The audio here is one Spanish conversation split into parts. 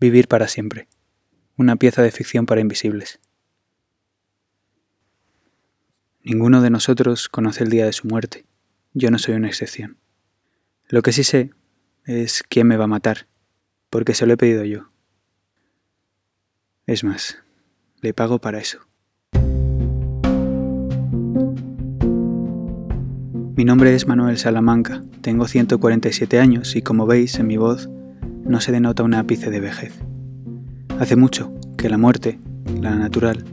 Vivir para siempre. Una pieza de ficción para invisibles. Ninguno de nosotros conoce el día de su muerte. Yo no soy una excepción. Lo que sí sé es quién me va a matar, porque se lo he pedido yo. Es más, le pago para eso. Mi nombre es Manuel Salamanca, tengo 147 años y como veis en mi voz no se denota un ápice de vejez. Hace mucho que la muerte, la natural,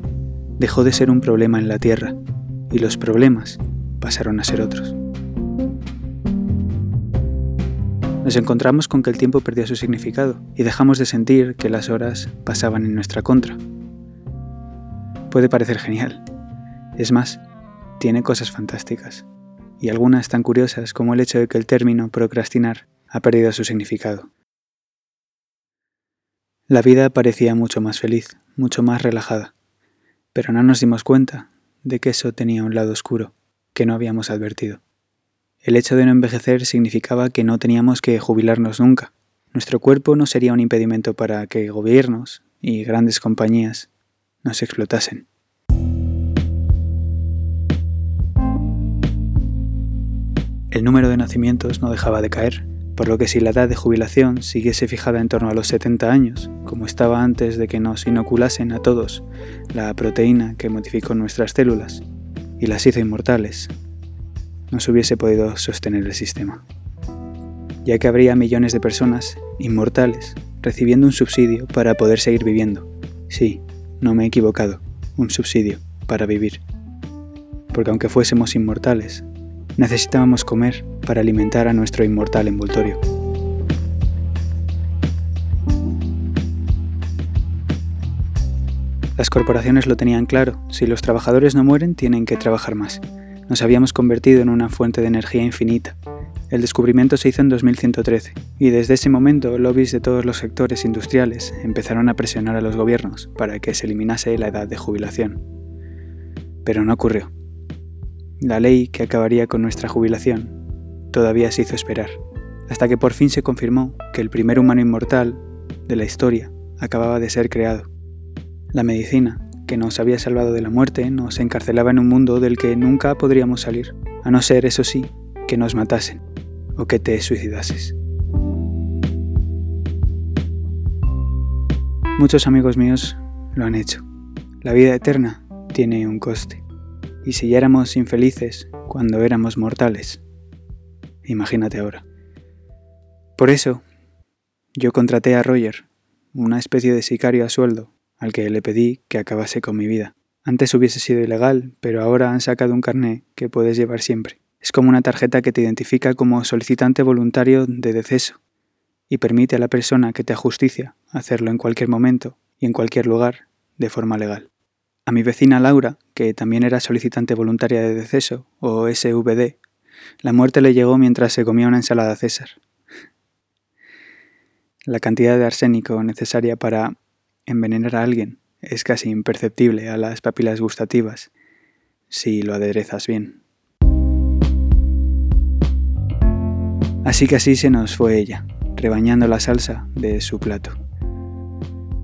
dejó de ser un problema en la Tierra y los problemas pasaron a ser otros. Nos encontramos con que el tiempo perdió su significado y dejamos de sentir que las horas pasaban en nuestra contra. Puede parecer genial. Es más, tiene cosas fantásticas, y algunas tan curiosas como el hecho de que el término procrastinar ha perdido su significado. La vida parecía mucho más feliz, mucho más relajada, pero no nos dimos cuenta de que eso tenía un lado oscuro que no habíamos advertido. El hecho de no envejecer significaba que no teníamos que jubilarnos nunca. Nuestro cuerpo no sería un impedimento para que gobiernos y grandes compañías nos explotasen. El número de nacimientos no dejaba de caer, por lo que si la edad de jubilación siguiese fijada en torno a los 70 años, como estaba antes de que nos inoculasen a todos la proteína que modificó nuestras células y las hizo inmortales, no se hubiese podido sostener el sistema, ya que habría millones de personas inmortales recibiendo un subsidio para poder seguir viviendo. Sí, no me he equivocado, un subsidio para vivir. Porque aunque fuésemos inmortales, necesitábamos comer para alimentar a nuestro inmortal envoltorio. Las corporaciones lo tenían claro, si los trabajadores no mueren tienen que trabajar más. Nos habíamos convertido en una fuente de energía infinita. El descubrimiento se hizo en 2113, y desde ese momento lobbies de todos los sectores industriales empezaron a presionar a los gobiernos para que se eliminase la edad de jubilación. Pero no ocurrió. La ley que acabaría con nuestra jubilación todavía se hizo esperar, hasta que por fin se confirmó que el primer humano inmortal de la historia acababa de ser creado. La medicina, que nos había salvado de la muerte, nos encarcelaba en un mundo del que nunca podríamos salir, a no ser, eso sí, que nos matasen o que te suicidases. Muchos amigos míos lo han hecho. La vida eterna tiene un coste. Y si ya éramos infelices cuando éramos mortales, imagínate ahora. Por eso, yo contraté a Roger, una especie de sicario a sueldo, al que le pedí que acabase con mi vida. Antes hubiese sido ilegal, pero ahora han sacado un carné que puedes llevar siempre. Es como una tarjeta que te identifica como solicitante voluntario de deceso y permite a la persona que te ajusticia hacerlo en cualquier momento y en cualquier lugar de forma legal. A mi vecina Laura, que también era solicitante voluntaria de deceso, o SVD, la muerte le llegó mientras se comía una ensalada César. La cantidad de arsénico necesaria para envenenar a alguien es casi imperceptible a las papilas gustativas si lo aderezas bien. Así que así se nos fue ella, rebañando la salsa de su plato.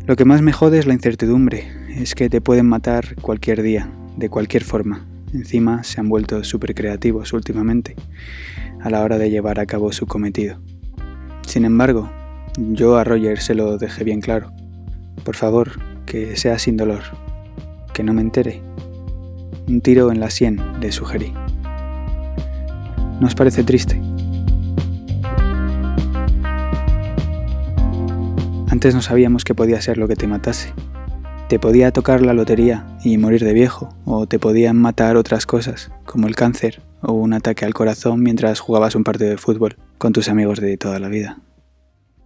Lo que más me jode es la incertidumbre, es que te pueden matar cualquier día, de cualquier forma, Encima se han vuelto súper creativos últimamente a la hora de llevar a cabo su cometido. Sin embargo, yo a Roger se lo dejé bien claro. Por favor, que sea sin dolor. Que no me entere. Un tiro en la sien, le sugerí. ¿Nos parece triste? Antes no sabíamos que podía ser lo que te matase. Te podía tocar la lotería y morir de viejo, o te podían matar otras cosas, como el cáncer o un ataque al corazón mientras jugabas un partido de fútbol con tus amigos de toda la vida.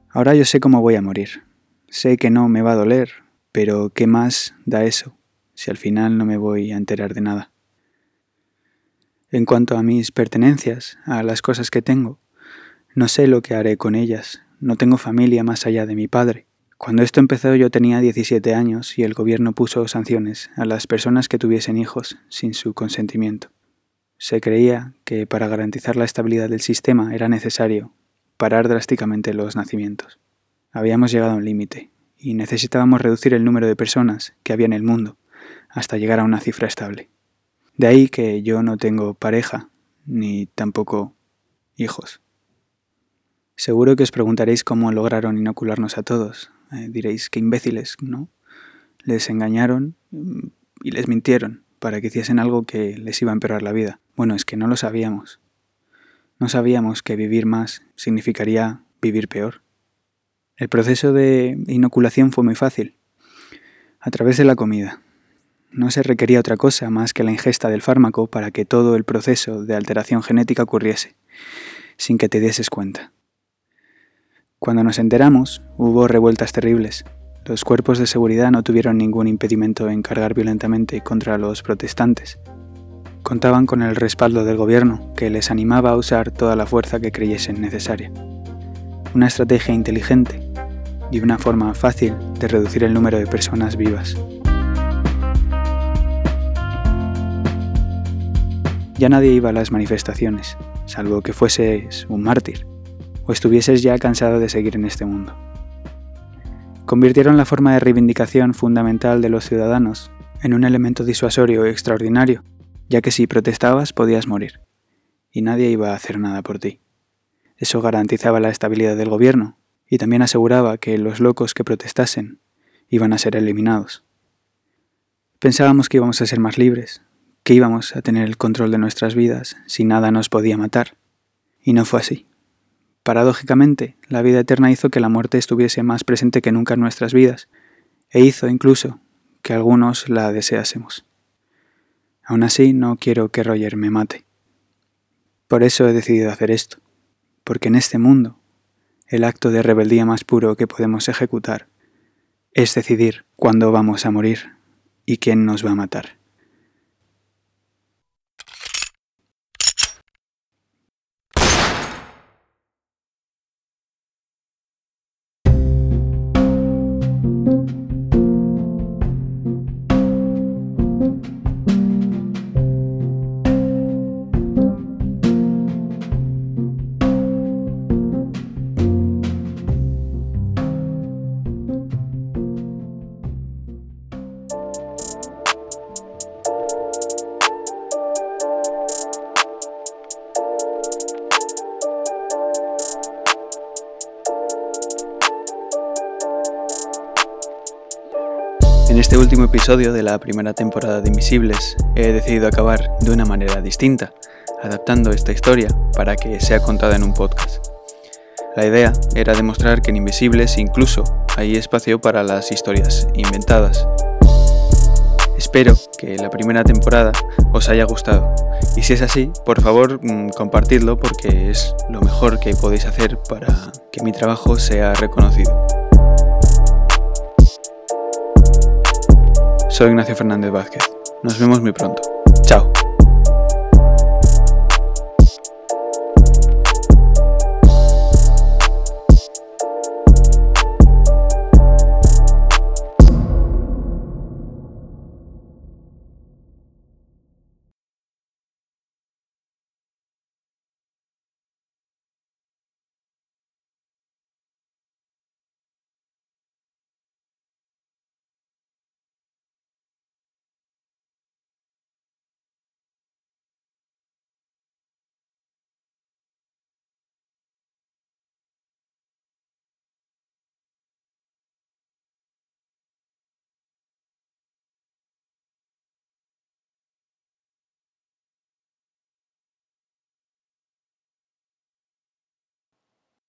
Ahora yo sé cómo voy a morir. Sé que no me va a doler, pero ¿qué más da eso si al final no me voy a enterar de nada? En cuanto a mis pertenencias, a las cosas que tengo, no sé lo que haré con ellas. No tengo familia más allá de mi padre. Cuando esto empezó yo tenía 17 años y el gobierno puso sanciones a las personas que tuviesen hijos sin su consentimiento. Se creía que para garantizar la estabilidad del sistema era necesario parar drásticamente los nacimientos. Habíamos llegado a un límite y necesitábamos reducir el número de personas que había en el mundo hasta llegar a una cifra estable. De ahí que yo no tengo pareja, ni tampoco hijos. Seguro que os preguntaréis cómo lograron inocularnos a todos. Eh, diréis que imbéciles, ¿no? Les engañaron mm, y les mintieron para que hiciesen algo que les iba a empeorar la vida. Bueno, es que no lo sabíamos. No sabíamos que vivir más significaría vivir peor. El proceso de inoculación fue muy fácil, a través de la comida. No se requería otra cosa más que la ingesta del fármaco para que todo el proceso de alteración genética ocurriese, sin que te dieses cuenta. Cuando nos enteramos, hubo revueltas terribles. Los cuerpos de seguridad no tuvieron ningún impedimento en cargar violentamente contra los protestantes. Contaban con el respaldo del gobierno, que les animaba a usar toda la fuerza que creyesen necesaria. Una estrategia inteligente y una forma fácil de reducir el número de personas vivas. Ya nadie iba a las manifestaciones, salvo que fueses un mártir o estuvieses ya cansado de seguir en este mundo convirtieron la forma de reivindicación fundamental de los ciudadanos en un elemento disuasorio extraordinario, ya que si protestabas podías morir, y nadie iba a hacer nada por ti. Eso garantizaba la estabilidad del gobierno, y también aseguraba que los locos que protestasen iban a ser eliminados. Pensábamos que íbamos a ser más libres, que íbamos a tener el control de nuestras vidas si nada nos podía matar, y no fue así. Paradójicamente, la vida eterna hizo que la muerte estuviese más presente que nunca en nuestras vidas, e hizo incluso que algunos la deseásemos. Aún así, no quiero que Roger me mate. Por eso he decidido hacer esto, porque en este mundo, el acto de rebeldía más puro que podemos ejecutar es decidir cuándo vamos a morir y quién nos va a matar. En este último episodio de la primera temporada de Invisibles he decidido acabar de una manera distinta, adaptando esta historia para que sea contada en un podcast. La idea era demostrar que en Invisibles incluso hay espacio para las historias inventadas. Espero que la primera temporada os haya gustado y si es así, por favor mm, compartidlo porque es lo mejor que podéis hacer para que mi trabajo sea reconocido. Soy Ignacio Fernández Vázquez. Nos vemos muy pronto. Chao.